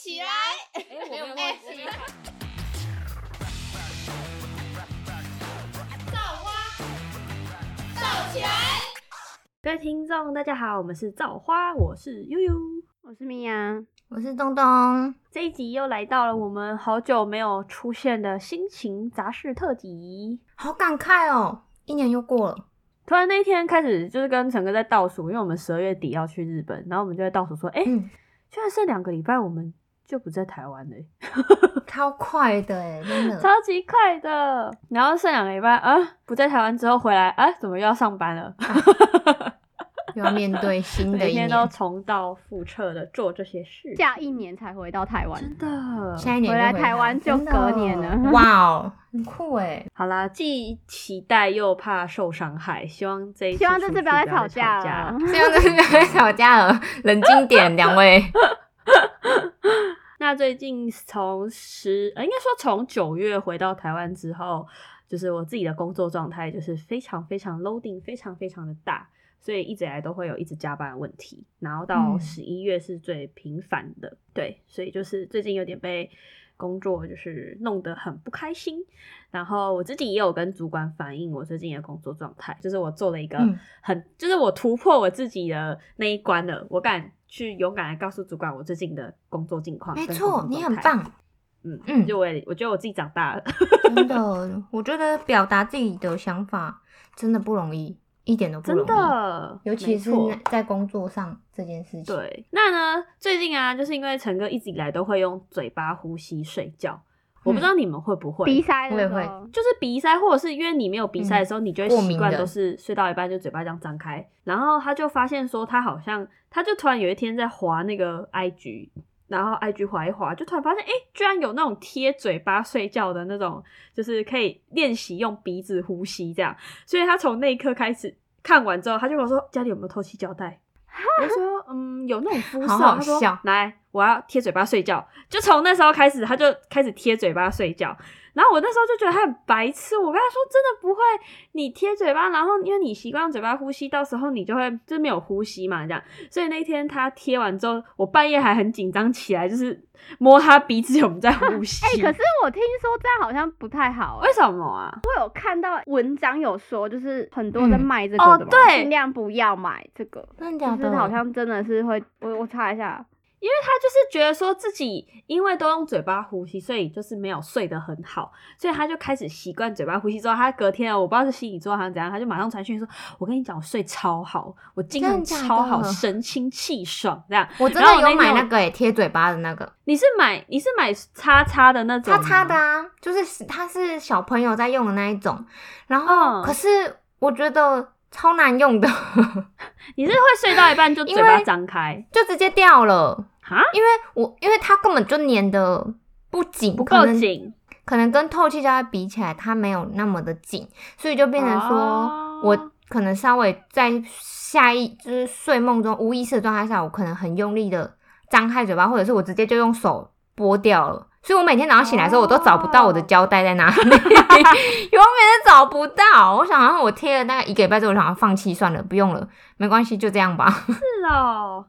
起来！哎，我没有忘记。造花，造起来！各位听众，大家好，我们是造花，我是悠悠，我是米娅，我是东东。这一集又来到了我们好久没有出现的心情杂事特辑，好感慨哦，一年又过了。突然那一天开始，就是跟陈哥在倒数，因为我们十二月底要去日本，然后我们就在倒数说，哎、嗯，居然剩两个礼拜，我们就不在台湾了、超快的哎，真的。超级快的。然后剩两个礼拜啊，不在台湾之后回来啊，怎么又要上班了？又要面对新的一年每天都，重蹈覆辙的做这些事，下一年才回到台湾，真的。下一年回来台湾就隔年了 哇哦，很酷哎。好啦，既期待又怕受伤害，希望这一希望这次不要再吵架了，希望。这样子不要再吵架了，冷静点，两位。那最近从十，呃，应该说从九月回到台湾之后，就是我自己的工作状态就是非常非常 loading，非常非常的大，所以一直以来都会有一直加班的问题。然后到嗯十一月是最频繁的，对，所以就是最近有点被工作就是弄得很不开心。然后我自己也有跟主管反映我最近的工作状态，就是我做了一个嗯很，就是我突破我自己的那一关了，我敢去勇敢的告诉主管我最近的工作近况。没错，你很。棒，嗯嗯就我也我觉得我自己长大了。真的。我觉得表达自己的想法真的不容易，一点都不容真。的，尤其是在工作上这件事情。，对。那呢，最近啊，就是因为陈哥一直以来都会用嘴巴呼吸睡觉，我不知道你们会不会。鼻塞的我也会就是鼻塞，或者是因为你没有鼻塞的时候，你就会习惯都是睡到一半就嘴巴这样张开。然后他就发现说，他好像他就突然有一天在滑那个 IG，然后 IG 滑一滑，就突然发现，哎、居然有那种贴嘴巴睡觉的那种，就是可以练习用鼻子呼吸这样。所以他从那一刻开始看完之后，他就跟我说家里有没有透气胶带。我就说，嗯，有那种肤色。好好他说来，我要贴嘴巴睡觉。就从那时候开始，他就开始贴嘴巴睡觉。然后我那时候就觉得他很白痴，我跟他说真的不会，你贴嘴巴，然后因为你习惯用嘴巴呼吸，到时候你就会就是没有呼吸嘛，这样。所以那天他贴完之后，我半夜还很紧张起来，就是摸他鼻子有没有在呼吸。哎、可是我听说这样好像不太好、欸。为什么啊？我有看到文章有说，就是很多在嗯卖这个的嘛，哦对尽量不要买这个。就真的假的？是好像真的是会，我我查一下，因为他就是觉得说自己因为都用嘴巴呼吸，所以就是没有睡得很好，所以他就开始习惯嘴巴呼吸。之后他隔天啊，我不知道是心理作还是怎样，他就马上传讯说：“我跟你讲，我睡超好，我精神超好，神清气爽。”这样，我真的有买那个诶，贴嘴巴的那个。你是买你是买叉叉的那种叉吗叉的啊，就是它是小朋友在用的那一种，然后、嗯可是我觉得超难用的，你是会睡到一半就嘴因巴张开就直接掉了，哈，因为我因为它根本就粘的不紧，不可能，够紧，可能跟透气胶带比起来，它没有那么的紧，所以就变成说、哦我可能稍微在下一就是睡梦中无意识的状态下，我可能很用力的张开嘴巴，或者是我直接就用手剥掉了。所以我每天早上醒来的时候，我都找不到我的胶带在哪里，永远都找不到。我想，然后我贴了大概一个礼拜之后，我想要放弃算了，不用了，没关系，就这样吧。是哦。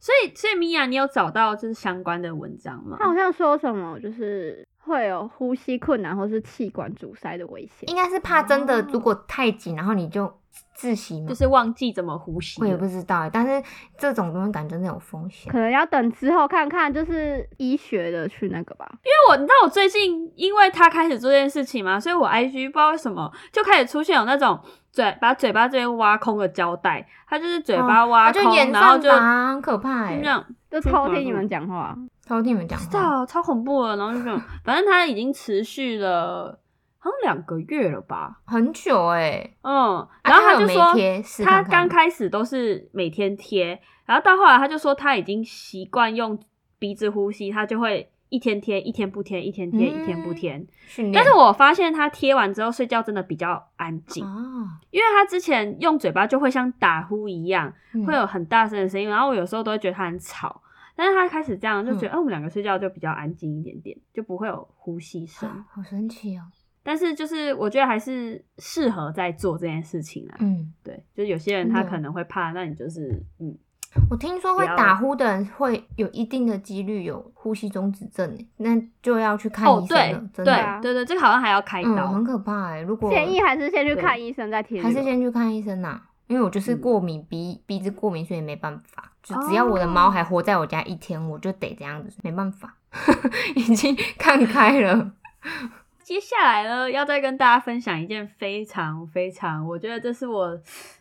所以，所以米娅，你有找到就是相关的文章吗？他好像说什么就是会有呼吸困难或是气管阻塞的危险。应该是怕真的哦如果太紧，然后你就窒息嘛。就是忘记怎么呼吸。我也不知道欸，但是这种东西感觉真的有风险可。能要等之后看看，就是医学的去那个吧。因为我你知道我最近因为他开始做这件事情嘛，所以我 IG 不知道为什么就开始出现有那种嘴把嘴巴这边挖空的胶带，他就是嘴巴挖空，哦就延然后就很可怕哎就这。样，就偷听你们讲话，偷听你们讲知，道超恐怖的，然后就这种，反正他已经持续了好像两个月了吧，很久哎。嗯，啊然后他就说他刚开始都是每天贴，然后到后来他就说他已经习惯用鼻子呼吸，他就会一天贴，一天不贴，一天贴，一天不嗯贴。但是我发现他贴完之后睡觉真的比较安静，哦，因为他之前用嘴巴就会像打呼一样，嗯会有很大声的声音，然后我有时候都会觉得他很吵。但是他开始这样，就觉得，嗯哎、我们两个睡觉就比较安静一点点，就不会有呼吸声。啊好神奇哦。但是就是我觉得还是适合在做这件事情啊。嗯，对，就是有些人他可能会怕，那你就是嗯，我听说会打呼的人会有一定的几率有呼吸中止症欸，那就要去看哦，医生对了，真对的。对对，这个好像还要开嗯，刀。很可怕哎、如果 建议还是先去看医生再贴这个。还是先去看医生呐、因为我就是嗯过敏，鼻鼻子过敏，所以没办法。就只要我的猫还活在我家一天，我就得这样子，没办法，已经看开了。接下来呢，要再跟大家分享一件非常非常，我觉得这是我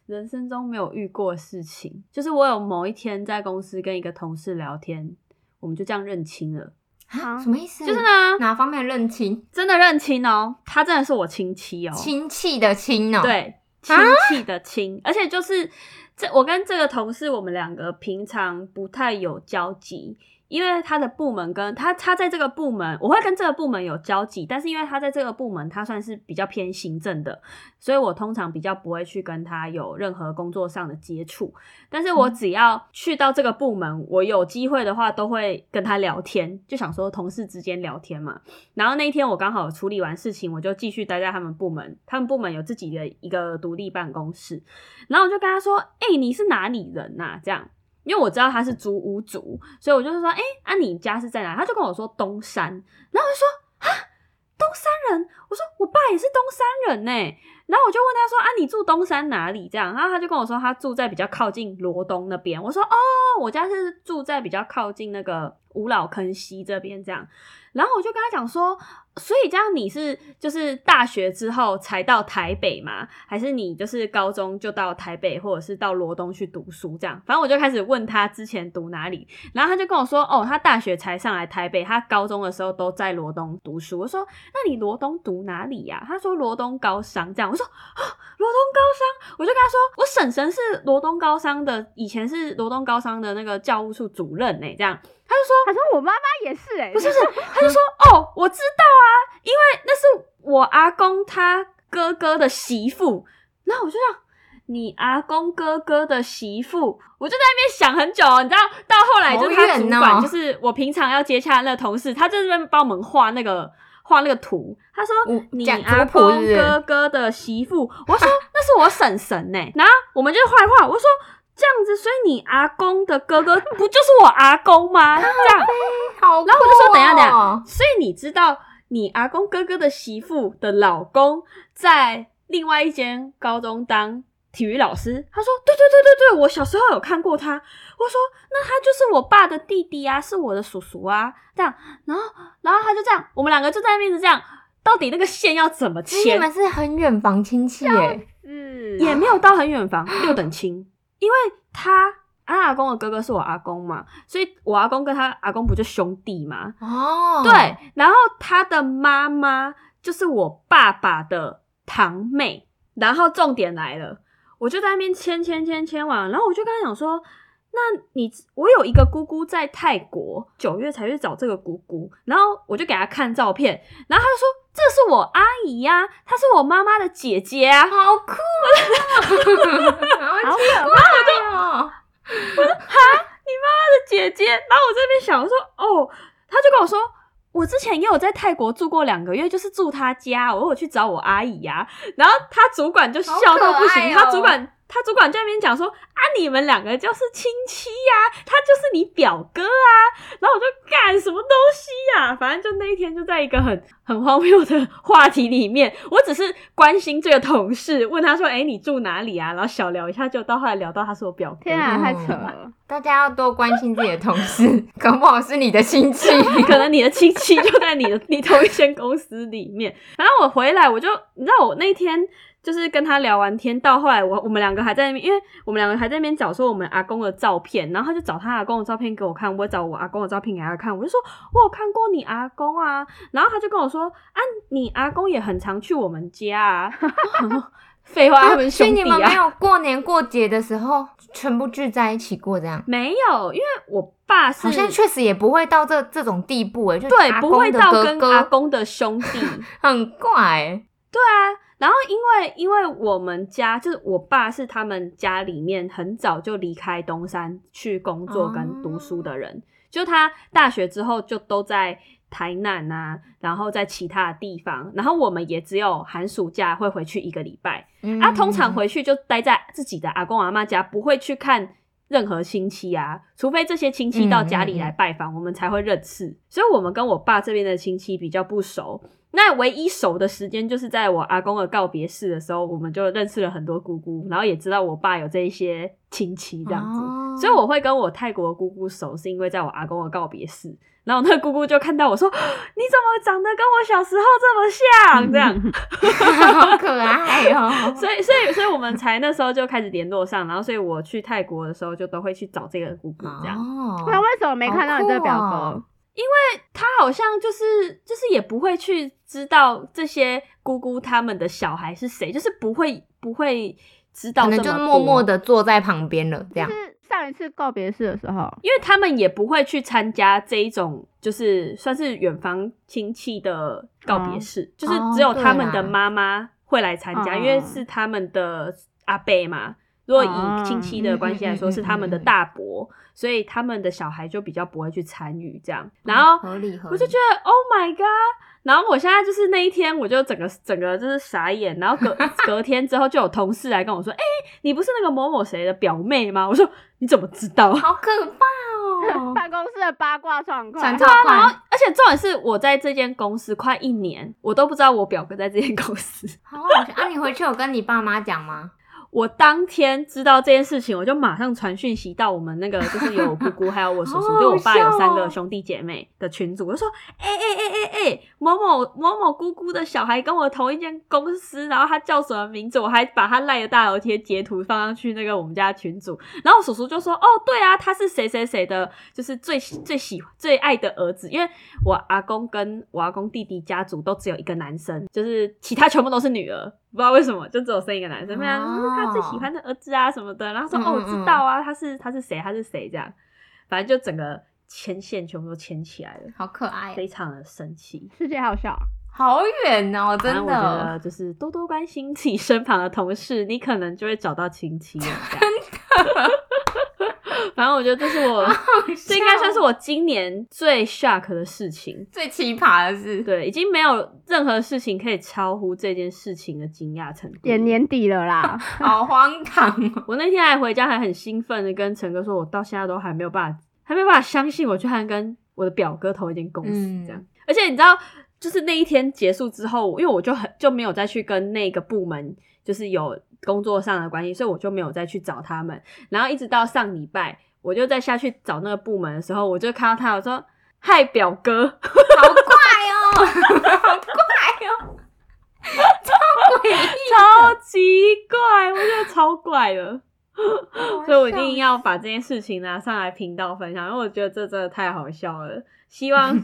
人生中没有遇过的事情，就是我有某一天在公司跟一个同事聊天，我们就这样认亲了。啊什么意思？就是呢，哪方面认亲？真的认亲哦，他真的是我亲戚哦，亲戚的亲哦、，对，亲啊戚的亲，而且就是这，我跟这个同事，我们两个平常不太有交集，因为他的部门跟他，他在这个部门，我会跟这个部门有交集，但是因为他在这个部门，他算是比较偏行政的，所以我通常比较不会去跟他有任何工作上的接触。但是我只要去到这个部门，我有机会的话，都会跟他聊天，就想说同事之间聊天嘛。然后那一天我刚好处理完事情，我就继续待在他们部门。他们部门有自己的一个独立办公室，然后我就跟他说：“哎、你是哪里人呐、这样，因为我知道他是租屋族，所以我就是说：“哎、啊，你家是在哪？”他就跟我说东山，然后我就说：“啊，东山人。”我说：“我爸也是东山人呢、然后我就问他说：“啊，你住东山哪里？”这样，然后他就跟我说他住在比较靠近罗东那边。我说：“哦，我家是住在比较靠近那个五老坑西这边。”这样，然后我就跟他讲说：“所以这样你是就是大学之后才到台北吗？还是你就是高中就到台北，或者是到罗东去读书？这样，反正我就开始问他之前读哪里，然后他就跟我说：哦，他大学才上来台北，他高中的时候都在罗东读书。我说：那你罗东读哪里呀、他说罗东高商。这样，我说啊，罗东高商，我就跟他说，我婶婶是罗东高商的，以前是罗东高商的那个教务处主任呢、这样，他就说。他说我妈妈也是哎、不是不是，他就说哦，我知道啊，因为那是我阿公他哥哥的媳妇。然后我就想，你阿公哥哥的媳妇，我就在那边想很久，你知道，到后来就是他主管，哦就是我平常要接洽的那同事，他在这边帮我们画那个画那个图。他说嗯你阿公哥哥的媳妇，我说那是我婶婶呢。然后我们就画一画，我说。这样子，所以你阿公的哥哥不就是我阿公吗？这样，好、然后我就说等一下等一下哦所以你知道你阿公哥哥的媳妇的老公在另外一间高中当体育老师？他说对对对对对，我小时候有看过他。我说那他就是我爸的弟弟啊，是我的叔叔啊，这样。然后然后他就这样，我们两个就在那边一直这样，到底那个线要怎么牵？你们是很远房亲戚耶，是也没有到很远房，六等亲，因为他他阿公的哥哥是我阿公嘛，所以我阿公跟他阿公不就兄弟嘛？哦，对，然后他的妈妈就是我爸爸的堂妹，然后重点来了，我就在那边签签签签完，然后我就跟他讲说。那你我有一个姑姑在泰国，九月才去找这个姑姑，然后我就给他看照片，然后他就说这是我阿姨呀、她是我妈妈的姐姐啊，好酷啊，好好奇可怪哦，姐姐。然后我这边想，我说哦，他就跟我说，我之前也有在泰国住过两个月，就是住他家，我有去找我阿姨呀、然后他主管就笑到不行，好可爱哦他主管。他主管在那边讲说啊，你们两个就是亲戚呀、他就是你表哥啊。然后我就干什么东西呀、反正就那一天就在一个很很荒谬的话题里面，我只是关心这个同事，问他说，哎、你住哪里啊？然后小聊一下，就到后来聊到他是我表哥。天啊，嗯太扯了！大家要多关心自己的同事，搞不好是你的亲戚。可能你的亲戚就在你的你同一间公司里面。然后我回来，我就你知道，我那天就是跟他聊完天，到后来我我们两个还在那边，因为我们两个还在那边找说我们阿公的照片，然后他就找他阿公的照片给我看，我也找我阿公的照片给他看，我就说我有看过你阿公啊，然后他就跟我说啊，你阿公也很常去我们家啊。废话，他们兄弟啊你们没。有过年过节的时候全部聚在一起过这样？没有，因为我爸是好像确实也不会到这这种地步诶，就对，不会到跟阿公的兄弟。很怪欸，对啊，然后因为因为我们家就是我爸是他们家里面很早就离开东山去工作跟读书的人，就他大学之后就都在台南啊，然后在其他地方，然后我们也只有寒暑假会回去一个礼拜，嗯啊，通常回去就待在自己的阿公阿妈家，不会去看任何亲戚啊，除非这些亲戚到家里来拜访，我们才会认识。所以，我们跟我爸这边的亲戚比较不熟。那唯一熟的时间，就是在我阿公的告别式的时候，我们就认识了很多姑姑，然后也知道我爸有这一些亲戚这样子。哦所以我会跟我泰国的姑姑熟，是因为在我阿公的告别式，然后那姑姑就看到我说：“你怎么长得跟我小时候这么像？”这样，好可爱哦。所以，所以，所以我们才那时候就开始联络上，然后，所以我去泰国的时候就都会去找这个姑姑，这样。哦那为什么没看到你这个表哥哦？他好像就是就是也不会去知道这些姑姑他们的小孩是谁，就是不会不会知道可这么多，能就默默的坐在旁边了，这样就。是上一次告别式的时候，因为他们也不会去参加这一种，就是算是远房亲戚的告别式，就是只有他们的妈妈会来参加，哦因为是他们的阿伯嘛。如果以亲戚的关系来说，是他们的大伯，所以他们的小孩就比较不会去参与这样。然后我就觉得 Oh my god！然后我现在就是那一天，我就整个整个就是傻眼。然后隔 隔天之后，就有同事来跟我说：“哎、你不是那个某某谁的表妹吗？”我说：“你怎么知道？”好可怕哦，办公室的八卦状况传，超然后，，而且重点是我在这间公司快一年，我都不知道我表哥在这间公司。好好笑啊！你回去有跟你爸妈讲吗？我当天知道这件事情，我就马上传讯息到我们那个，就是有我姑姑还有我叔叔，就我爸有三个兄弟姐妹的群组，我就说，哎哎哎哎哎，某某某某姑姑的小孩跟我同一间公司，然后他叫什么名字，我还把他赖的大头贴截图放上去那个我们家群组，然后我叔叔就说，哦，对啊，他是谁谁谁的，就是最 最喜最爱的儿子，因为我阿公跟我阿公弟弟家族都只有一个男生，就是其他全部都是女儿。不知道为什么，就只有生一个男生，没有、哦就是他最喜欢的儿子啊什么的。然后说、嗯哦，我知道啊，他是他是谁，他是谁这样，反正就整个牵线全部都牵起来了，好可爱，非常的神奇。世界好小，好远哦，真的得。就是多多关心自己身旁的同事，你可能就会找到亲戚了。这样反正我觉得这是我，这应该算是我今年最 shock 的事情。最奇葩的事，对，已经没有任何事情可以超乎这件事情的惊讶程度。也年底了啦，好荒唐哦。我那天还回家，还很兴奋的跟陈哥说，我到现在都还没有办法，还没有办法相信，我居然跟我的表哥同一间公司嗯这样。而且你知道，就是那一天结束之后，因为我就很就没有再去跟那个部门，就是有工作上的关系，所以我就没有再去找他们。然后一直到上礼拜，我就再下去找那个部门的时候，我就看到他，我说：“嗨，表哥。”好怪哦，好怪哦，超诡异，超级怪，我觉得超怪的。所以我一定要把这件事情拿上来频道分享，因为我觉得这真的太好笑了。希望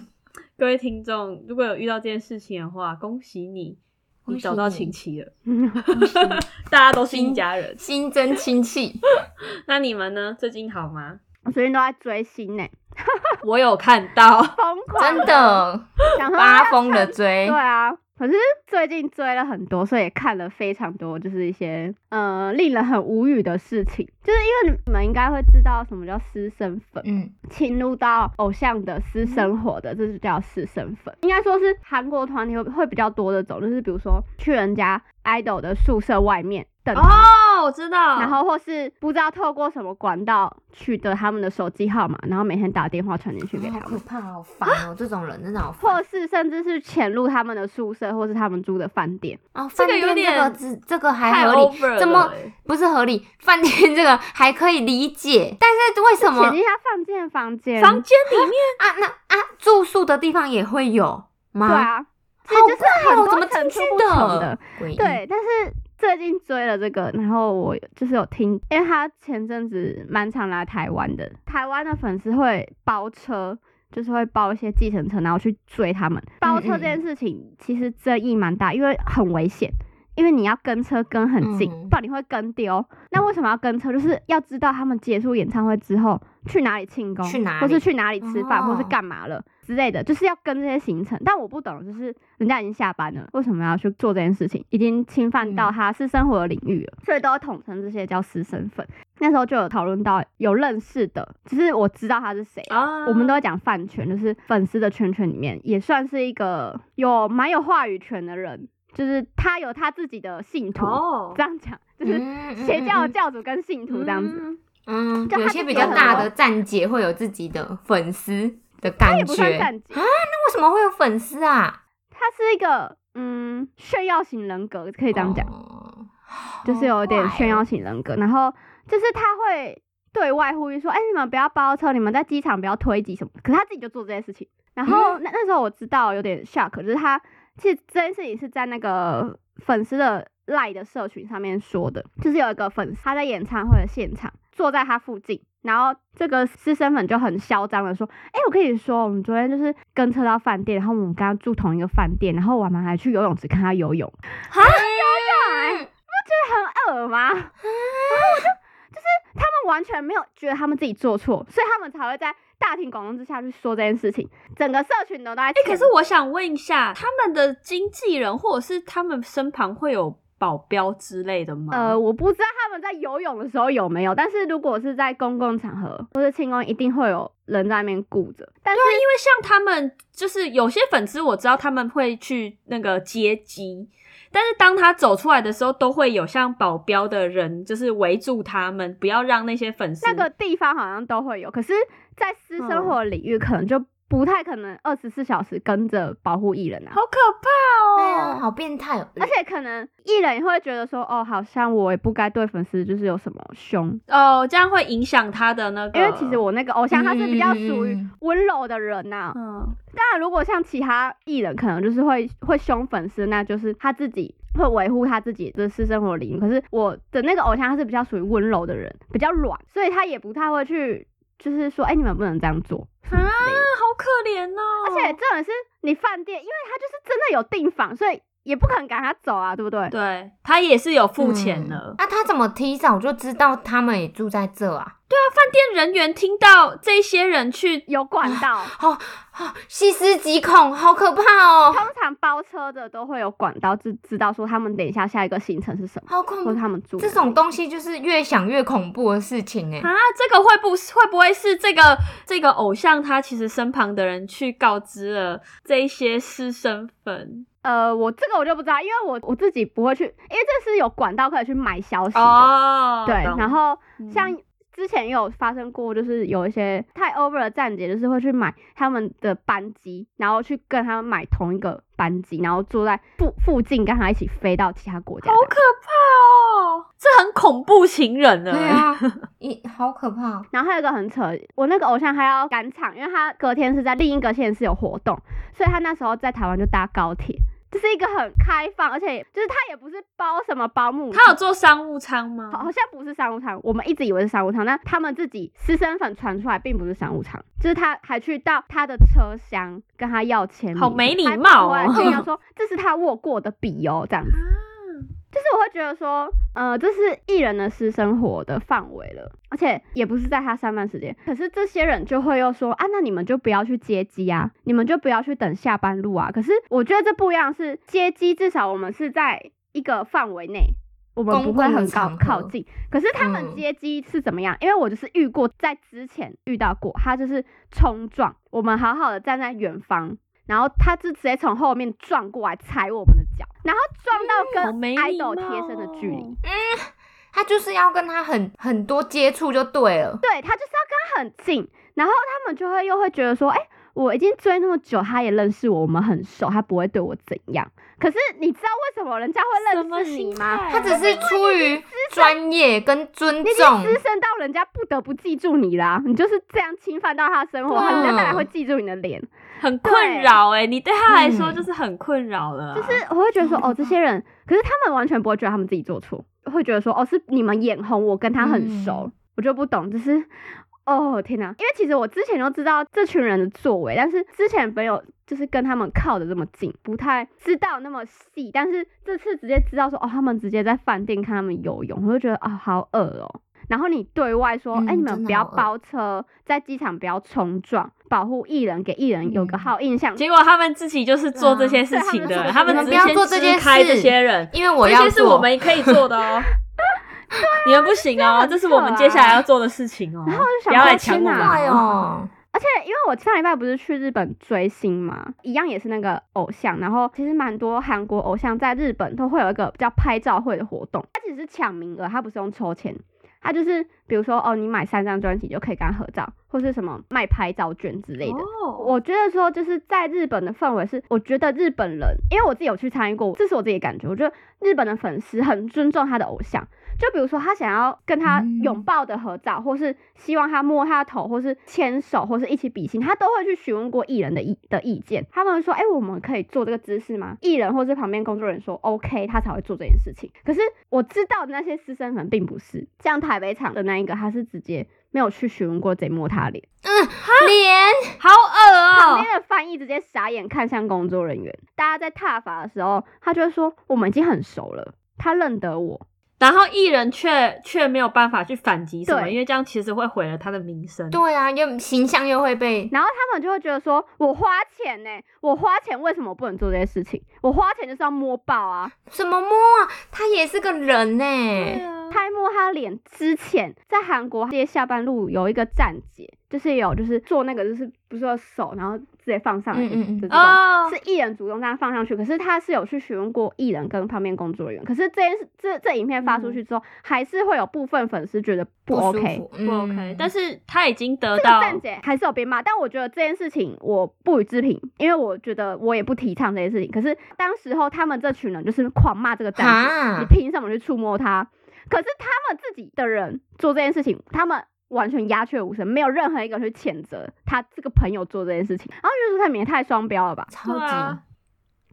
各位听众如果有遇到这件事情的话，恭喜你，你找到你亲戚了，大家都是一家人。新增亲戚，那你们呢？最近好吗？我最近都在追星呢，我有看到，疯狂真的想说发疯的追对，啊，可是最近追了很多，所以也看了非常多，就是一些呃令人很无语的事情。就是因为你们应该会知道什么叫私生粉，嗯，侵入到偶像的私生活的，这就叫私生粉。应该说是韩国团体会会比较多的种，就是比如说去人家 idol 的宿舍外面等哦，我知道。然后或是不知道透过什么管道取得他们的手机号码，然后每天打电话传进去给他们。可怕，好烦哦，这种人真的好烦或是甚至是潜入他们的宿舍，或是他们住的饭店，哦。这个饭店有点这个只这个还太合理怎么不是合理？饭店这个还可以理解，但是为什么潜进他饭店房间，房间里面 啊？那啊，住宿的地方也会有吗？对，啊，这好就是怪哦，很多怎么进去层出不穷的。对，但是最近追了这个，然后我就是有听，因为他前阵子蛮常来台湾的，台湾的粉丝会包车。就是会包一些计程车，然后去追他们。包车这件事情其实争议蛮大，因为很危险，因为你要跟车跟很近，嗯不然你会跟丢。那为什么要跟车？就是要知道他们结束演唱会之后去哪里庆功，去哪里或是去哪里吃饭，或是哦干嘛了之类的，就是要跟这些行程。但我不懂，就是人家已经下班了，为什么要去做这件事情？已经侵犯到嗯他私生活的领域了，所以都要统称这些叫私生粉。那时候就有讨论到有认识的，只是我知道他是谁。啊，我们都会讲饭圈，就是粉丝的圈圈里面，也算是一个有蛮有话语权的人，就是他有他自己的信徒，哦这样讲就是嗯邪教的教主跟信徒这样子。嗯嗯，就他有些比较大的站姐会有自己的粉丝的感也不算觉。站姐，那为什么会有粉丝啊？他是一个嗯炫耀型人格，可以这样讲。哦就是有点炫耀型人格，然后就是他会对外呼吁说，哎、你们不要包车，你们在机场不要推挤什么，可是他自己就做这件事情。然后嗯那那时候我知道有点 shock，就是他其实这件事情是在那个粉丝的赖的社群上面说的，就是有一个粉丝他在演唱会的现场坐在他附近。然后这个私生粉就很嚣张的说：“哎、我跟你说，我们昨天就是跟车到饭店，然后我们跟他住同一个饭店，然后我们还去游泳池看他游泳。哈哎，不觉得很恶吗？然后我就就是他们完全没有觉得他们自己做错，所以他们才会在大庭广众之下去说这件事情，整个社群都在哎、可是我想问一下，他们的经纪人或者是他们身旁会有保镖之类的吗？呃，我不知道他们在游泳的时候有没有，但是如果是在公共场合或者庆功，一定会有人在那边顾着。但是对，因为像他们就是有些粉丝，我知道他们会去那个接机，但是当他走出来的时候，都会有像保镖的人就是围住他们，不要让那些粉丝那个地方好像都会有，可是，在私嗯。生活领域可能就不太可能二十四小时跟着保护艺人啊。好可怕对啊，哦！好变态哦！而且可能艺人也会觉得说，哦，好像我也不该对粉丝就是有什么凶，哦，这样会影响他的那个，因为其实我那个偶像他是比较属于温柔的人呐、嗯，当然，如果像其他艺人，可能就是会会凶粉丝，那就是他自己会维护他自己的私生活领域。可是我的那个偶像他是比较属于温柔的人，比较软，所以他也不太会去就是说，哎、你们不能这样做什么之类的。好可怜哦。而且这种是你饭店，因为他就是真的有订房，所以也不可能赶他走啊，对不对？对他也是有付钱的。嗯啊，他怎么提早就知道他们也住在这啊？饭店人员听到这些人去，有管道，好好细思极恐，好可怕哦！通常包车的都会有管道，知知道说他们等一下下一个行程是什么，好恐怖或者，他们住这种东西就是越想越恐怖的事情哎。啊，这个会不会不会是这个这个偶像他其实身旁的人去告知了这一些私生粉呃，我这个我就不知道，因为我我自己不会去，因为这是有管道可以去买消息的。哦对，然后嗯像之前也有发生过，就是有一些太 over 的站姐，就是会去买他们的班机，然后去跟他们买同一个班机，然后坐在附附近跟他一起飞到其他国家。好可怕哦，这很恐怖情人呢。对啊，一好可怕哦。然后还有一个很扯，我那个偶像还要赶场，因为他隔天是在另一个县市有活动，所以他那时候在台湾就搭高铁。这是一个很开放，而且就是他也不是包什么保姆，他有做商务舱吗？好好像不是商务舱，我们一直以为是商务舱，但他们自己私生粉传出来并不是商务舱，就是他还去到他的车厢跟他要签名，好没礼貌哦还跑过来炫耀说这是他握过的笔哦，这样子。就是我会觉得说，呃，这是艺人的私生活的范围了，而且也不是在他上班时间。可是这些人就会又说啊，那你们就不要去接机啊，你们就不要去等下班路啊。可是我觉得这不一样，是接机至少我们是在一个范围内。我们不会很高靠近，可是他们嗯接机是怎么样？因为我就是遇过，在之前遇到过，他就是冲撞，我们好好的站在远方，然后他就直接从后面撞过来踩我们的脚，然后撞到跟好没礼 idol 贴身的距离。嗯他就是要跟他很很多接触就对了。对他就是要跟他很近，然后他们就会又会觉得说，哎、我已经追那么久，他也认识我，我们很熟，他不会对我怎样。可是你知道为什么人家会认识你吗？他只是出于专业跟尊重，资深到人家不得不记住你啦，你就是这样侵犯到他生活，对人家当然会记住你的脸。很困扰哎、你对他来说嗯。就是很困扰了啊、就是我会觉得说，哦，这些人，可是他们完全不会觉得他们自己做错，会觉得说，哦，是你们眼红我跟他很熟，嗯。我就不懂，就是，哦天哪，因为其实我之前就知道这群人的作为，但是之前没有就是跟他们靠的这么近，不太知道那么细，但是这次直接知道说，哦，他们直接在饭店看他们游泳，我就觉得啊、好恶哦、然后你对外说，哎、嗯你们不要包车，在机场不要冲撞，保护艺人，给艺人有个嗯好印象。结果他们自己就是做这些事情的，啊他们对只是先他们不要做这件事支开这些人，因为我要这些是我做。们可以做的哦。你们不行哦，很这是我们接下来要做的事情哦。然后我就想不要来说天哪抢我们快哦，而且因为我上礼拜不是去日本追星嘛，一样也是那个偶像，然后其实蛮多韩国偶像在日本都会有一个叫拍照会的活动，它只是抢名额，它不是用抽签，他就是比如说哦，你买三张专辑就可以跟他合照，或是什么卖拍照券之类的。哦，我觉得说就是在日本的氛围是，我觉得日本人，因为我自己有去参与过，这是我自己的感觉。我觉得日本的粉丝很尊重他的偶像，就比如说他想要跟他嗯拥抱的合照，或是希望他摸他的头，或是牵手，或是一起比心，他都会去询问过艺人的意的意见。他们会说，哎、我们可以做这个姿势吗？艺人或是旁边工作人员说 OK，他才会做这件事情。可是我知道的那些私生粉并不是，像台北场的那一个，他是直接没有去询问过贼摸他脸。嗯脸好恶哦、旁边的翻译直接傻眼看向工作人员。大家在踏伐的时候，他就会说我们已经很熟了，他认得我。然后艺人却却没有办法去反击什么，因为这样其实会毁了他的名声。对啊，又形象又会被然后他们就会觉得说，我花钱呢、我花钱为什么不能做这些事情？我花钱就是要摸爆啊！什么摸啊？他也是个人呢、他摸他脸之前，在韩国街下半路有一个站姐，就是有就是做那个就是不是说手，然后直接放上来的嗯嗯嗯是艺人主动这样放上去，可是他是有去询问过艺人跟旁边工作人员，可是这件事这这影片发出去之后，还是会有部分粉丝觉得不 OK，服，不 OK，、嗯但是他已经得这个到站姐还是有被骂，但我觉得这件事情我不予置评，因为我觉得我也不提倡这件事情。可是当时候他们这群人就是狂骂这个站姐，你凭什么去触摸他？可是他们自己的人做这件事情，他们完全鸦雀无声，没有任何一个人去谴责他这个朋友做这件事情，然后就说他们也太双标了吧？超级，对啊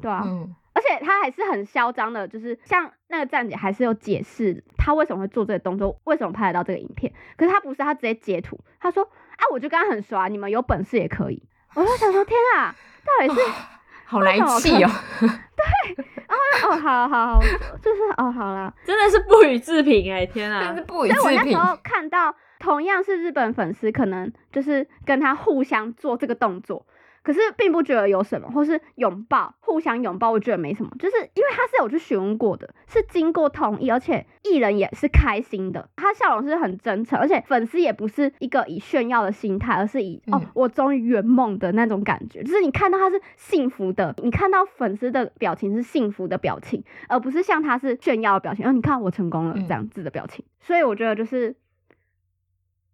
对啊，嗯，而且他还是很嚣张的，就是像那个站姐还是有解释他为什么会做这个动作，为什么拍得到这个影片。可是他不是，他直接截图，他说啊，我就跟他很熟啊，你们有本事也可以。我就想说，天啊，到底是好来气哦、对哦，好好好，就是哦，好啦。真的是不予置评哎、天啊真是！不予置评。所以我那时候看到同样是日本粉丝，可能就是跟他互相做这个动作，可是并不觉得有什么，或是拥抱，互相拥抱，我觉得没什么，就是因为他是有去询问过的，是经过同意，而且艺人也是开心的，他笑容是很真诚，而且粉丝也不是一个以炫耀的心态，而是以、哦嗯我终于圆梦的那种感觉，就是你看到他是幸福的，你看到粉丝的表情是幸福的表情，而不是像他是炫耀的表情，哦，你看我成功了嗯。这样子的表情，所以我觉得就是。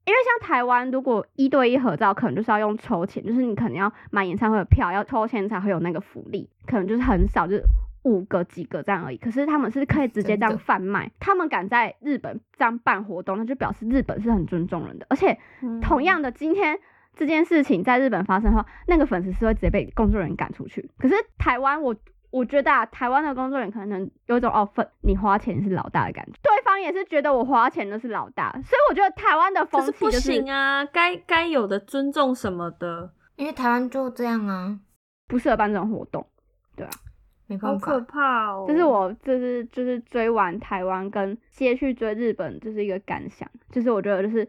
因为像台湾，如果一对一合照，可能就是要用抽签，就是你可能要买演唱会的票，要抽签才会有那个福利，可能就是很少，就是五个几个这样而已。可是他们是可以直接这样贩卖，他们敢在日本这样办活动，那就表示日本是很尊重人的。而且嗯同样的，今天这件事情在日本发生后，那个粉丝是会直接被工作人员赶出去。可是台湾我。我觉得啊，台湾的工作人员可能有一种哦，分你花钱是老大的感觉，对方也是觉得我花钱的是老大，所以我觉得台湾的风可是不气就是行啊，该该有的尊重什么的，因为台湾就这样啊，不适合办这种活动。好没办可。怕哦！就是我就是就是追完台湾跟接去追日本，就是一个感想。就是我觉得就是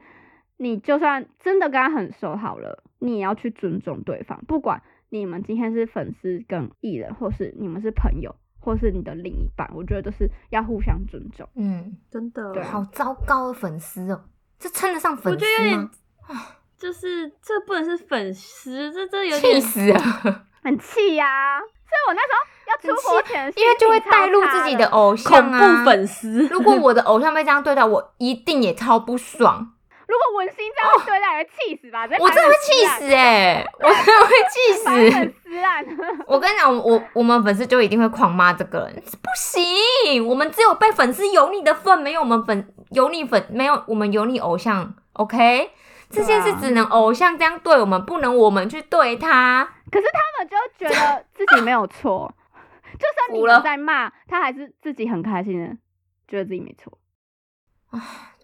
你就算真的跟他很熟好了，你也要去尊重对方，不管你们今天是粉丝跟艺人，或是你们是朋友，或是你的另一半，我觉得都是要互相尊重。嗯，真的对好糟糕的粉丝哦、这称得上粉我觉得有点丝吗？就是这不能是粉丝，这这有气点死了！很气呀、所以我那时候要出国前，因为就会带入自己的偶像恐啊。怖粉丝。如果我的偶像被这样对待，我一定也超不爽，如果文心这样对待，会气死吧？我真的会气死哎、我真的会气粉死。我跟你讲，我我们粉丝就一定会狂骂这个人，不行，我们只有被粉丝有你的份，没有我们粉有你粉，没有我们有你偶像，OK？这件事只能偶像这样对我们，不能我们去对他。可是他们就觉得自己没有错，就算你们在骂，他还是自己很开心的，觉得自己没错。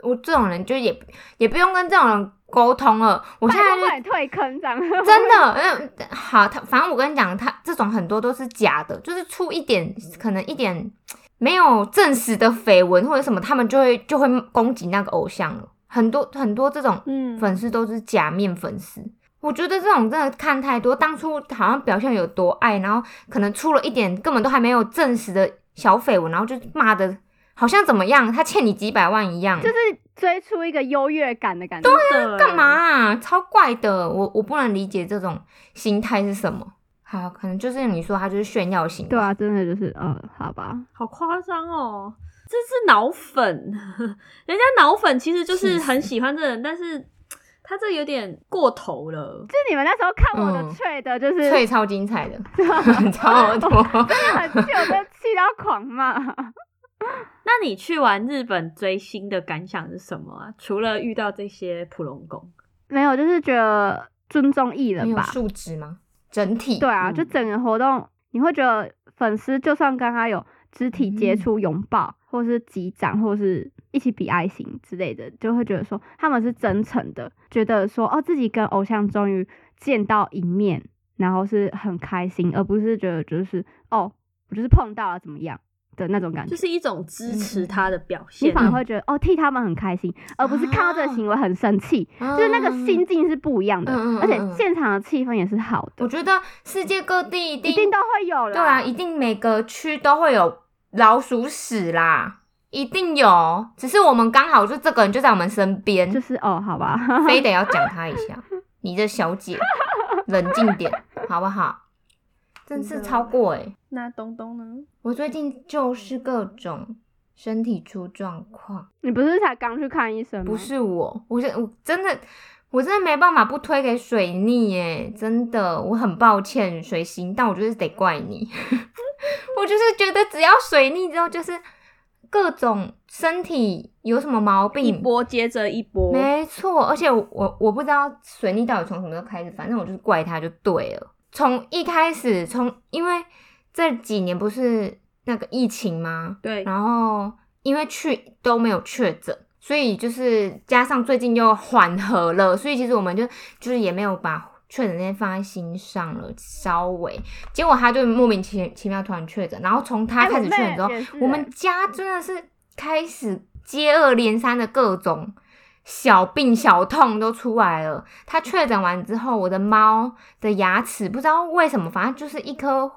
我这种人就也也不用跟这种人沟通了。我现在退坑这样。真的，嗯，好，他反正我跟你讲，他这种很多都是假的，就是出一点可能一点没有证实的绯闻或者什么，他们就会就会攻击那个偶像了。很多很多这种嗯粉丝都是假面粉丝。我觉得这种真的看太多，当初好像表现有多爱，然后可能出了一点根本都还没有证实的小绯闻，然后就骂的好像怎么样，他欠你几百万一样，就是追出一个优越感的感觉。对啊干嘛、？啊？超怪的，我我不能理解这种心态是什么。好，可能就是你说他就是炫耀型，对，啊，真的就是，呃，好吧，好夸张哦！这是脑粉，人家脑粉其实就是很喜欢这人，但是 他这有点过头了。就你们那时候看我的嗯脆的，就是脆超精彩的，超多。很气，我真的气到狂骂。那你去完日本追星的感想是什么啊？除了遇到这些普龙宫，没有，就是觉得尊重艺人吧。素质吗？整体对啊，嗯就整个活动，你会觉得粉丝就算跟他有肢体接触、拥抱，或是击掌，或是一起比爱心之类的，就会觉得说他们是真诚的，觉得说哦自己跟偶像终于见到一面，然后是很开心，而不是觉得就是哦我就是碰到了怎么样的那种感觉。就是一种支持嗯他的表现你。反而会觉得哦替他们很开心，而不是看到这个行为很生气，就是那个心境是不一样的，而且嗯现场的气氛也是好的我，觉得世界各地一定一定都会有啦。对啊，一定每个区都会有老鼠屎啦，一定有。只是我们刚好就这个人就在我们身边，就是哦，好吧，非得要讲 他一下。你这小姐，冷静点好不好？真是超过哎、那东东呢？我最近就是各种身体出状况，你不是才刚去看医生吗？不是我，我是我真的。我真的没办法不推给水逆耶，真的，我很抱歉水星，但我就是得怪你。我就是觉得只要水逆之后，就是各种身体有什么毛病，一波接着一波，没错，而且我我我不知道水逆到底从什么时候开始，反正我就是怪他就对了。从一开始，从因为这几年不是那个疫情吗？对，然后因为去都没有确诊，所以就是加上最近又缓和了，所以其实我们就就是也没有把确诊那些放在心上了，稍微。结果他就莫名其其妙突然确诊，然后从他哎开始确诊之后，我们家真的是开始接二连三的各种小病小痛都出来了。他确诊完之后，我的猫的牙齿不知道为什么，反正就是一颗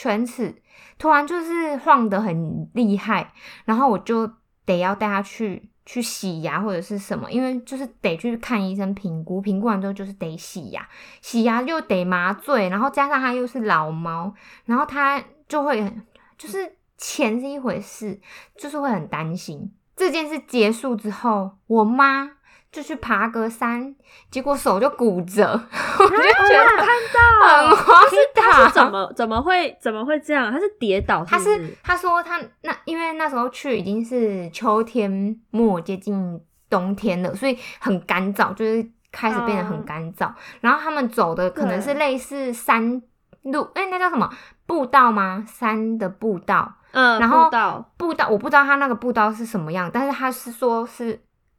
犬齿突然就是晃得很厉害，然后我就得要带它去去洗牙或者是什么，因为就是得去看医生评估，评估完之后就是得洗牙，洗牙又得麻醉，然后加上它又是老猫，然后它就会就是钱是一回事，就是会很担心。这件事结束之后，我妈就去爬个山，结果手就骨折，我就觉得看到很荒他是怎。么怎么会怎么会这样？他是跌倒他是他说他那因为那时候去已经是秋天末接近冬天了，所以很干燥，就是开始变得很嗯干燥。然后他们走的可能是类似山路，哎、那叫什么步道吗？山的步道，嗯，然后步道步道我不知道他那个步道是什么样，但是他是说是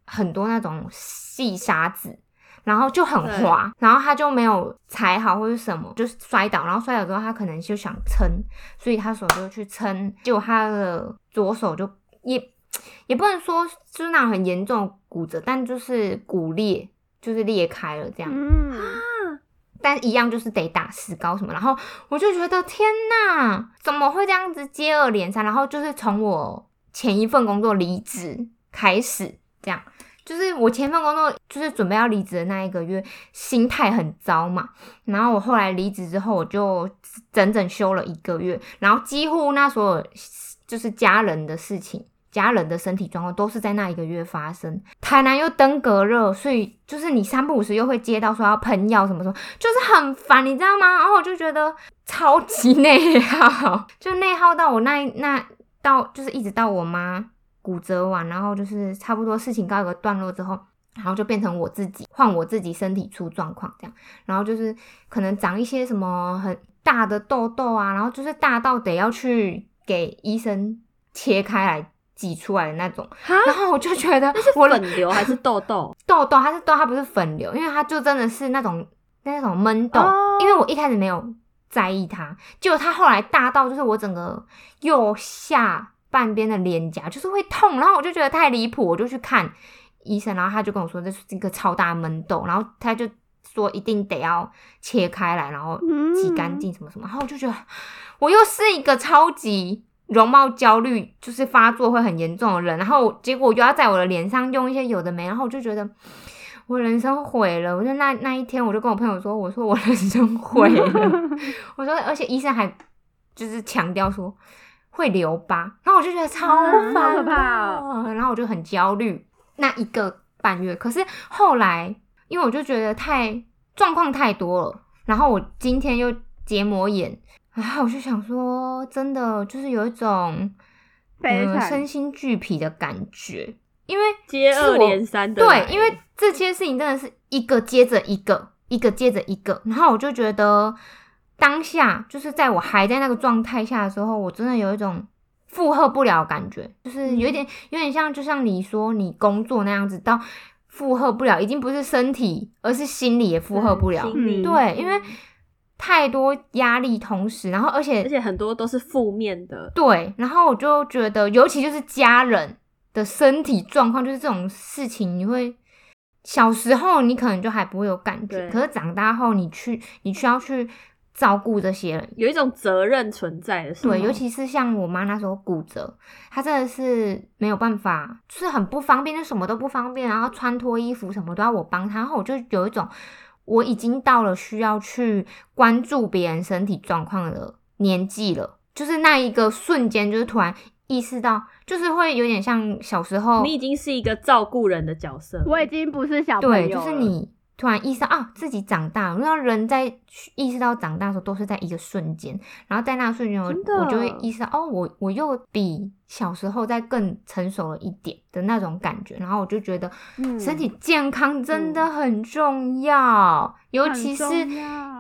很多那种细沙子，然后就很滑，然后他就没有踩好或者什么，就是摔倒，然后摔倒之后他可能就想撑，所以他手就去撑，结果他的左手就也也不能说就是那种很严重的骨折，但就是骨裂，就是裂开了这样。嗯，但一样就是得打石膏什么，然后我就觉得天呐，怎么会这样子接二连三？然后就是从我前一份工作离职开始，这样就是我前份工作就是准备要离职的那一个月，心态很糟嘛。然后我后来离职之后，我就整整休了一个月，然后几乎那所有就是家人的事情。家人的身体状况都是在那一个月发生。台南又登革热，所以就是你三不五时又会接到说要喷药什么什么，就是很烦，你知道吗？然后我就觉得超级 内耗，就内耗到我那那到就是一直到我妈骨折完，然后就是差不多事情告一个段落之后。然后就变成我自己换我自己身体出状况这样，然后就是可能长一些什么很大的痘痘啊，然后就是大到得要去给医生切开来挤出来的那种，哈，然后我就觉得 我的粉瘤还是痘痘？痘痘，它是痘，它不是粉瘤，因为它就真的是那种那种闷痘。哦因为我一开始没有在意它，结果它后来大到就是我整个右下半边的脸颊就是会痛，然后我就觉得太离谱，我就去看医生，然后他就跟我说这是一个超大闷痘，然后他就说一定得要切开来，然后挤干净什么什么，然后我就觉得我又是一个超级。容貌焦虑就是发作会很严重的人，然后结果我又要在我的脸上用一些有的没，然后我就觉得我人生毁了。我就那那一天我就跟我朋友说，我说我人生毁了，我说而且医生还就是强调说，会留疤，然后我就觉得超烦可怕哦。的然后我就很焦虑那一个半月。可是后来，因为我就觉得太状况太多了，然后我今天又结膜炎，然后我就想说，真的就是有一种呃悲惨身心俱疲的感觉，因为接二连三的对，因为这些事情真的是一个接着一个，一个接着一个，然后我就觉得当下就是在我还在那个状态下的时候，我真的有一种负荷不了的感觉，就是有一点有点像，就像你说你工作那样子，到负荷不了，已经不是身体，而是心理也负荷不了。对，因为太多压力同时，然后而且而且很多都是负面的，对，然后我就觉得，尤其就是家人的身体状况，就是这种事情，你会小时候你可能就还不会有感觉，可是长大后你去，你需要去照顾这些人。有一种责任存在的，对，尤其是像我妈那时候骨折，她真的是没有办法，就是很不方便，就什么都不方便，然后穿脱衣服什么都要我帮她，然后我就有一种我已经到了需要去关注别人身体状况的年纪了，就是那一个瞬间，就是突然意识到，就是会有点像小时候，你已经是一个照顾人的角色，我已经不是小朋友对，就是你突然意识到啊，自己长大了。然后人在意识到长大的时候，都是在一个瞬间。然后在那个瞬间，我我就会意识到，哦，我我又比小时候再更成熟了一点的那种感觉。然后我就觉得，嗯身体健康真的很重要，尤其是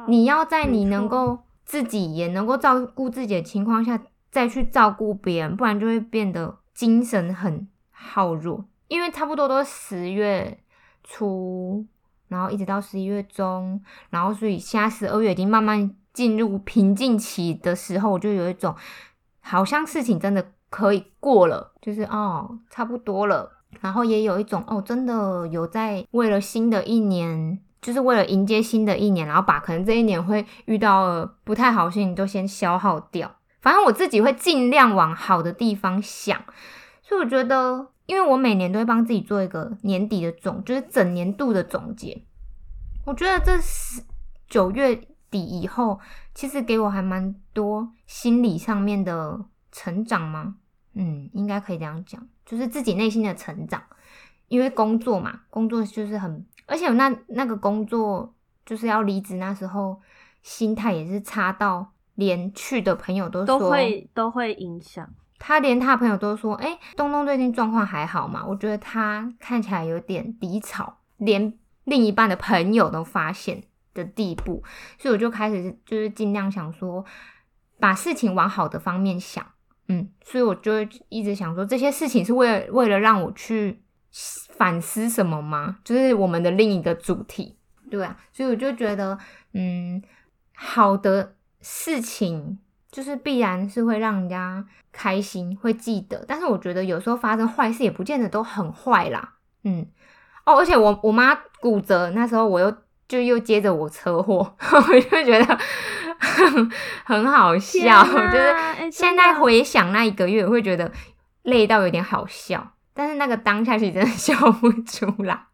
你要在你能够自己也能够照顾自己的情况下，再去照顾别人，不然就会变得精神很耗弱。因为差不多都是十月初，然后一直到十一月中，然后所以现在十二月已经慢慢进入平静期的时候，我就有一种好像事情真的可以过了，就是哦差不多了。然后也有一种哦，真的有在为了新的一年，就是为了迎接新的一年，然后把可能这一年会遇到不太好事情都先消耗掉。反正我自己会尽量往好的地方想，所以我觉得，因为我每年都会帮自己做一个年底的总，就是整年度的总结。我觉得这十九月底以后，其实给我还蛮多心理上面的成长吗？嗯，应该可以这样讲，就是自己内心的成长。因为工作嘛，工作就是很，而且我那那个工作就是要离职，那时候心态也是差到连去的朋友都说都会都会影响。他连他朋友都说：“哎、东东最近状况还好吗？”我觉得他看起来有点低潮，连另一半的朋友都发现的地步，所以我就开始就是尽量想说，把事情往好的方面想，嗯，所以我就一直想说，这些事情是为了为了让我去反思什么吗？就是我们的另一个主题，对啊，所以我就觉得，嗯，好的事情就是必然是会让人家开心，会记得。但是我觉得有时候发生坏事也不见得都很坏啦，嗯，哦，而且我我妈骨折那时候，我又就又接着我车祸，我就觉得很好笑，就是哎现在回想那一个月，我会觉得累到有点好笑，但是那个当下其实真的 笑不出来。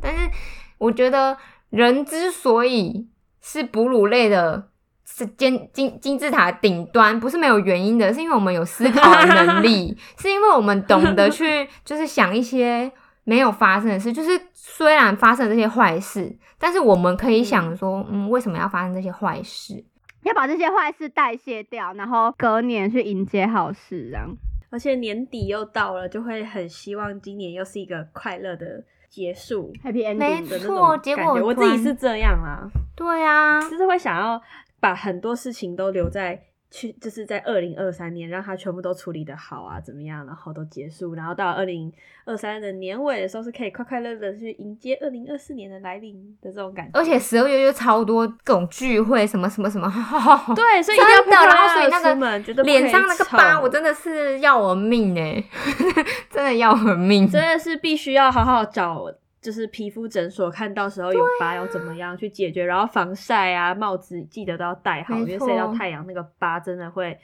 但是我觉得人之所以是哺乳类的是金金金字塔顶端，不是没有原因的，是因为我们有思考的能力，是因为我们懂得去就是想一些没有发生的事，就是虽然发生这些坏事，但是我们可以想说，嗯，为什么要发生这些坏事？要把这些坏事代谢掉，然后隔年去迎接好事，这样。而且年底又到了，就会很希望今年又是一个快乐的结束 Happy 没 ending 的那错种结果感觉我自己是这样啦，对啊，就是会想要把很多事情都留在去，就是在二零二三年让它全部都处理的好啊，怎么样，然后都结束，然后到二零二三的年尾的时候是可以快快乐乐的去迎接二零二四年的来临的这种感觉。而且十二月又超多各种聚会，什么什么什么，对，所以一定要真的，然后所以那个脸上那个疤，我真的是要我命哎，真的要我命。真的是必须要好好找，就是皮肤诊所看到时候有疤要怎么样去解决，然后防晒啊、帽子记得都要戴好，因为晒到太阳那个疤真的会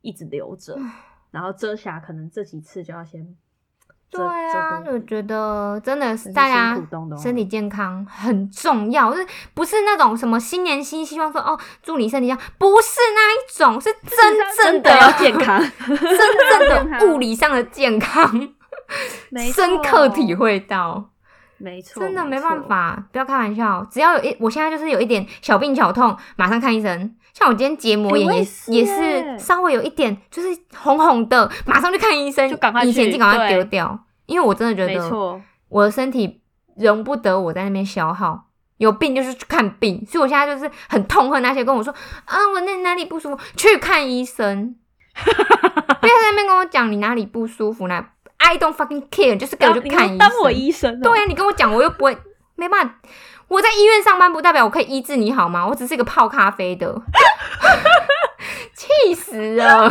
一直留着，然后遮瑕可能这几次就要先这对啊，这我觉得真的是大家身体健康很重要，就是不是那种什么新年新希望说哦祝你身体健康，不是那一种，是真正真的要健康，真正的物理上的健康，深刻错体会到。没错，真的没错办。法，不要开玩笑。只要有一，我现在就是有一点小病小痛，马上看医生。像我今天结膜炎也欸也是也欸是稍微有一点，就是红红的，马上去看医生，就赶快以前去就赶快丢掉，因为我真的觉得没错，我的身体容不得我在那边消耗。有病就是去看病，所以我现在就是很痛恨那些跟我说啊，我那哪里不舒服，去看医生。不要在那边跟我讲你哪里不舒服，那 I don't fucking care，就是给我去看医生。当我医生哦，对呀、啊你跟我讲，我又不会，没办法。我在医院上班，不代表我可以医治你好吗？我只是一个泡咖啡的，气死了！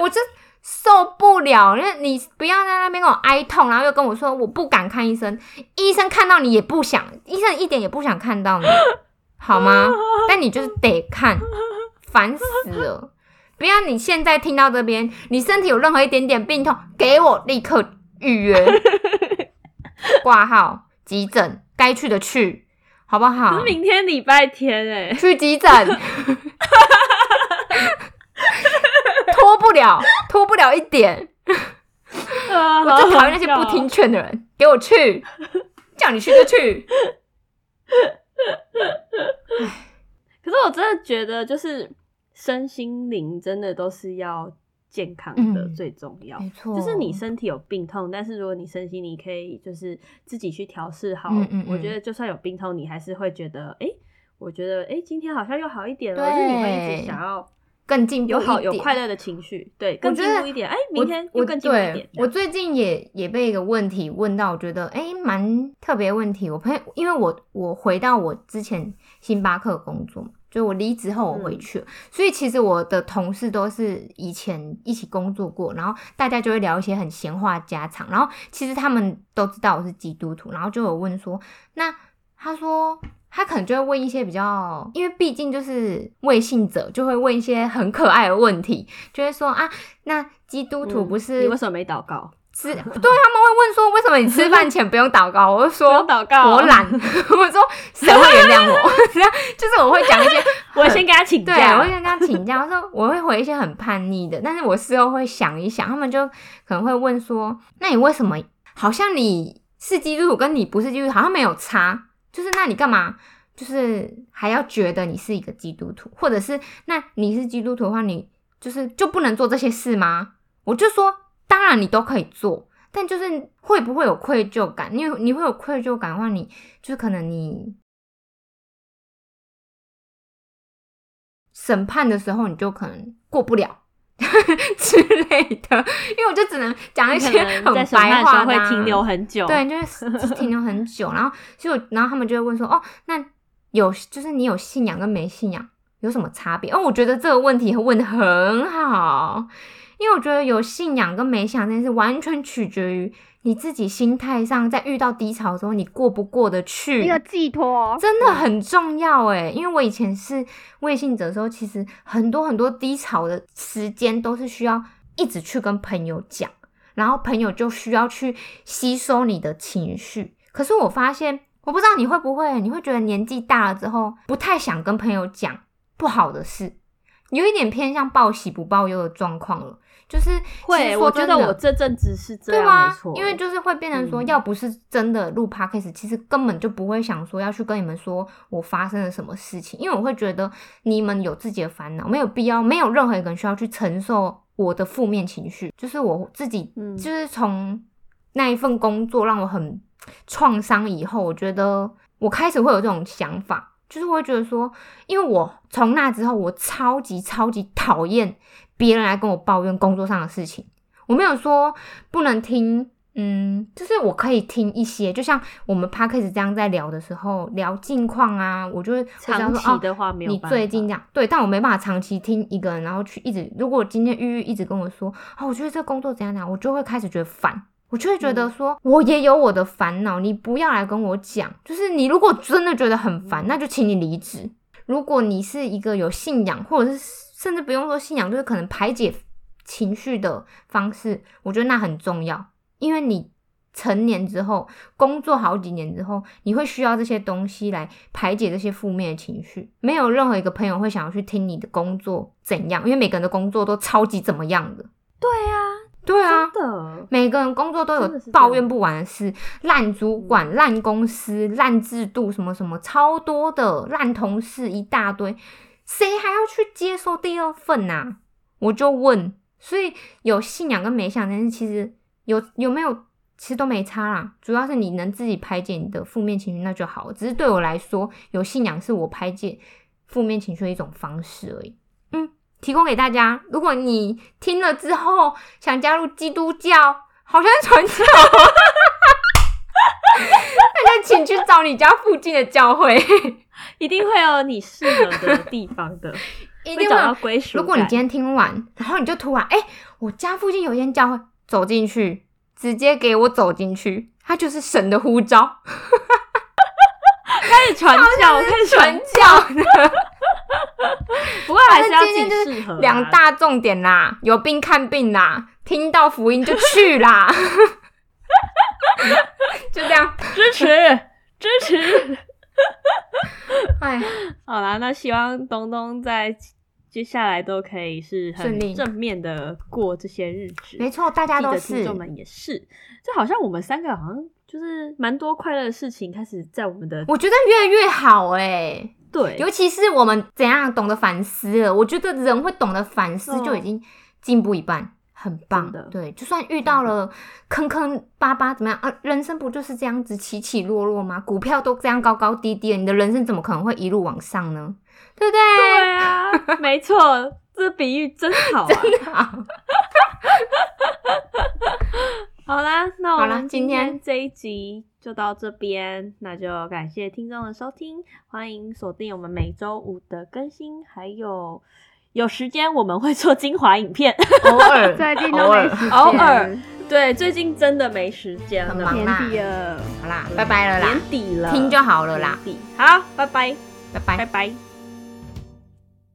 我真受不了，因为你不要在那边跟我哀痛，然后又跟我说我不敢看医生，医生看到你也不想，医生一点也不想看到你，好吗？但你就是得看，烦死了！不要你现在听到这边，你身体有任何一点点病痛，给我立刻预约 挂号急诊，该去的去，好不好？明天礼拜天哎，去急诊，拖不了，拖不了一点。我我最讨厌那些不听劝的人，给我去，叫你去就去。可是我真的觉得，就是身心灵真的都是要健康的嗯最重要。没错就是你身体有病痛，但是如果你身心你可以就是自己去调试好，嗯我觉得就算有病痛，你还是会觉得，哎、我觉得，哎、今天好像又好一点了，对而且你会一直想要更进步有好有快乐的情绪，对，更进步一点，哎、明天我又更进步一对点。我最近也也被一个问题问到，我觉得哎蛮特别的问题。我朋友因为我我回到我之前星巴克工作嘛，就我离职后我回去了，所以其实我的同事都是以前一起工作过，然后大家就会聊一些很闲话家常，然后其实他们都知道我是基督徒，然后就有问说，那他说。他可能就会问一些比较，因为毕竟就是未信者，就会问一些很可爱的问题，就会说啊，那基督徒嗯不是你为什么没祷告？吃，对他们会问说为什么你吃饭前不用祷告？我就不说用祷告，我懒，我说谁会原谅我，就是我会讲一些，我先跟他请对，假。我会跟他请教，说我会回一些很叛逆的，但是我事后会想一想，他们就可能会问说，那你为什么好像你是基督徒跟你不是基督徒好像没有差，就是那你干嘛？就是还要觉得你是一个基督徒，或者是那你是基督徒的话，你就是就不能做这些事吗？我就说，当然你都可以做，但就是会不会有愧疚感？你你会有愧疚感的话，你就是可能你审判的时候，你就可能过不了 之类的，因为我就只能讲一些很白话会啊，停留很久，对，就是就是停留很久，然后就然后他们就会问说，哦，那有就是你有信仰跟没信仰有什么差别？哦，我觉得这个问题问的很好，因为我觉得有信仰跟没信仰这件事完全取决于你自己心态上，在遇到低潮的时候，你过不过得去。一个寄托，真的很重要诶，因为我以前是未信者的时候，其实很多很多低潮的时间都是需要一直去跟朋友讲，然后朋友就需要去吸收你的情绪。可是我发现，我不知道你会不会，你会觉得年纪大了之后，不太想跟朋友讲不好的事，有一点偏向报喜不报忧的状况了。就是会，我觉得我这阵子是这样？因为就是会变成说，嗯要不是真的录 podcast，其实根本就不会想说要去跟你们说我发生了什么事情，因为我会觉得你们有自己的烦恼，没有必要，没有任何一个人需要去承受我的负面情绪。就是我自己，嗯就是从那一份工作让我很创伤以后，我觉得我开始会有这种想法。就是我会觉得说，因为我从那之后，我超级超级讨厌别人来跟我抱怨工作上的事情。我没有说不能听，嗯，就是我可以听一些，就像我们 p a r k a s 这样在聊的时候聊近况啊，我就会长期的话没有你最近这样对，但我没办法长期听一个人，然后去一直，如果今天玉玉一直跟我说，哦，我觉得这个工作怎样怎样，我就会开始觉得烦。我就会觉嗯得说，我也有我的烦恼，你不要来跟我讲。就是你如果真的觉得很烦，那就请你离职。如果你是一个有信仰，或者是甚至不用说信仰，就是可能排解情绪的方式，我觉得那很重要。因为你成年之后，工作好几年之后，你会需要这些东西来排解这些负面的情绪。没有任何一个朋友会想要去听你的工作怎样，因为每个人的工作都超级怎么样的。对啊，对啊，真的，每个人工作都有抱怨不完的事，烂主管、烂公司、烂制度，什么什么超多的烂同事一大堆，谁还要去接受第二份呐、我就问，所以有信仰跟没信仰这件事，其实有有没有，其实都没差啦。主要是你能自己排解你的负面情绪，那就好。只是对我来说，有信仰是我排解负面情绪的一种方式而已。嗯，提供给大家。如果你听了之后想加入基督教，好像是传教，请去找你家附近的教会，一定会有你适合的地方的，一定会有。到归属。如果你今天听完，然后你就突然，哎、我家附近有一间教会，走进去，直接给我走进去，它就是神的呼召，开始传教，开始传传，教。的不过还是要自己反正今天就是适合啊两大重点啦，有病看病啦，听到福音就去啦，就这样，支 持支持。哎，好啦，那希望东东在接下来都可以是很正面的过这些日子。没错，大家都是得听众，们也是，就好像我们三个好像就是蛮多快乐的事情开始在我们的我觉得越来越好哎、对尤其是我们怎样懂得反思了，我觉得人会懂得反思哦就已经进步一半，很棒的对，就算遇到了坑坑巴巴怎么样啊，人生不就是这样子起起落落吗？股票都这样高高低低的，你的人生怎么可能会一路往上呢？对不对？对啊，没错，这比喻真好、啊。好，好啦，那我们今天这一集就到这边，那就感谢听众的收听，欢迎锁定我们每周五的更新，还有有时间我们会做精华影片。偶尔 最近都偶尔没时间，偶尔。对，最近真的没时间了，年很忙啦底了。好啦，拜拜了啦。年，底了，听就好了啦，底。好，拜拜，拜拜。拜。拜。